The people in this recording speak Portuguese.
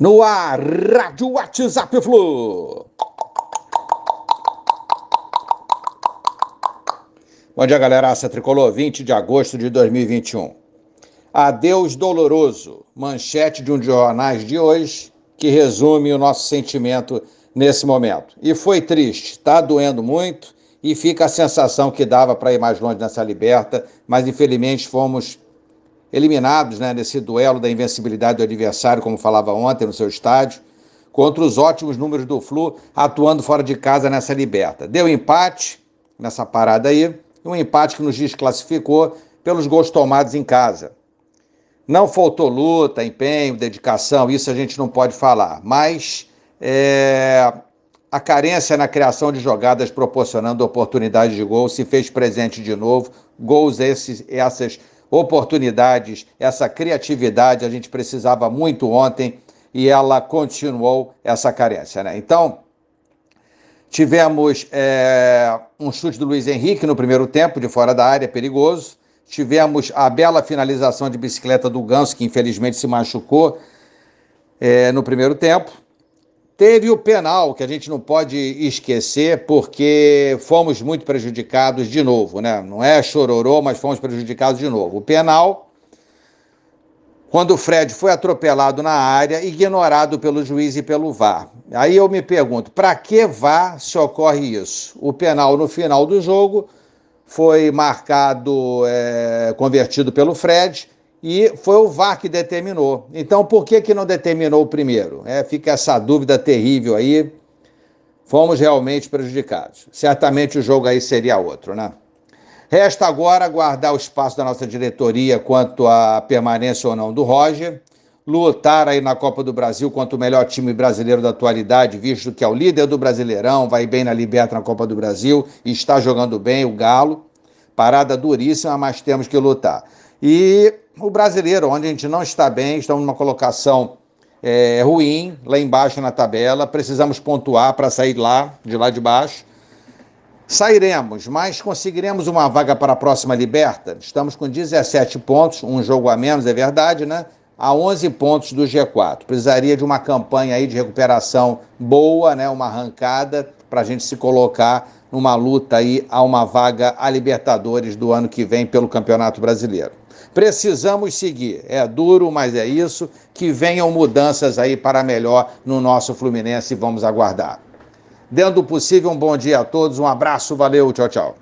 No ar, Rádio WhatsApp Flu. Bom dia, galera. Aça Tricolor, 20 de agosto de 2021. Adeus doloroso, manchete de um de jornais de hoje que resume o nosso sentimento nesse momento. E foi triste, tá doendo muito e fica a sensação que dava para ir mais longe nessa liberta, mas infelizmente fomos eliminados né, nesse duelo da invencibilidade do adversário, como falava ontem no seu estádio, contra os ótimos números do Flu atuando fora de casa nessa liberta. Deu empate nessa parada aí, um empate que nos desclassificou pelos gols tomados em casa. Não faltou luta, empenho, dedicação, isso a gente não pode falar, mas é, a carência na criação de jogadas proporcionando oportunidades de gol se fez presente de novo. Gols esses, essas oportunidades, essa criatividade a gente precisava muito ontem e ela continuou essa carência, né? Então, tivemos é, um chute do Luiz Henrique no primeiro tempo, de fora da área, perigoso. Tivemos a bela finalização de bicicleta do Ganso, que infelizmente se machucou é, no primeiro tempo. Teve o penal, que a gente não pode esquecer, porque fomos muito prejudicados de novo, né? Não é chororô, mas fomos prejudicados de novo. O penal, quando o Fred foi atropelado na área, ignorado pelo juiz e pelo VAR. Aí eu me pergunto, para que VAR se ocorre isso? O penal no final do jogo foi marcado, é, convertido pelo Fred, e foi o VAR que determinou. Então, por que, que não determinou o primeiro? É, fica essa dúvida terrível aí. Fomos realmente prejudicados. Certamente o jogo aí seria outro, né? Resta agora aguardar o espaço da nossa diretoria quanto à permanência ou não do Roger, lutar aí na Copa do Brasil contra o melhor time brasileiro da atualidade, visto que é o líder do Brasileirão, vai bem na Liberta na Copa do Brasil está jogando bem o Galo. Parada duríssima, mas temos que lutar. E o brasileiro, onde a gente não está bem, estamos numa colocação é, ruim, lá embaixo na tabela, precisamos pontuar para sair lá, de lá de baixo. Sairemos, mas conseguiremos uma vaga para a próxima Liberta. Estamos com 17 pontos, um jogo a menos, é verdade, né? A 11 pontos do G4. Precisaria de uma campanha aí de recuperação boa, né? Uma arrancada para a gente se colocar numa luta aí a uma vaga a Libertadores do ano que vem pelo Campeonato Brasileiro. Precisamos seguir. É duro, mas é isso. Que venham mudanças aí para melhor no nosso Fluminense vamos aguardar. Dentro do possível, um bom dia a todos, um abraço, valeu, tchau, tchau.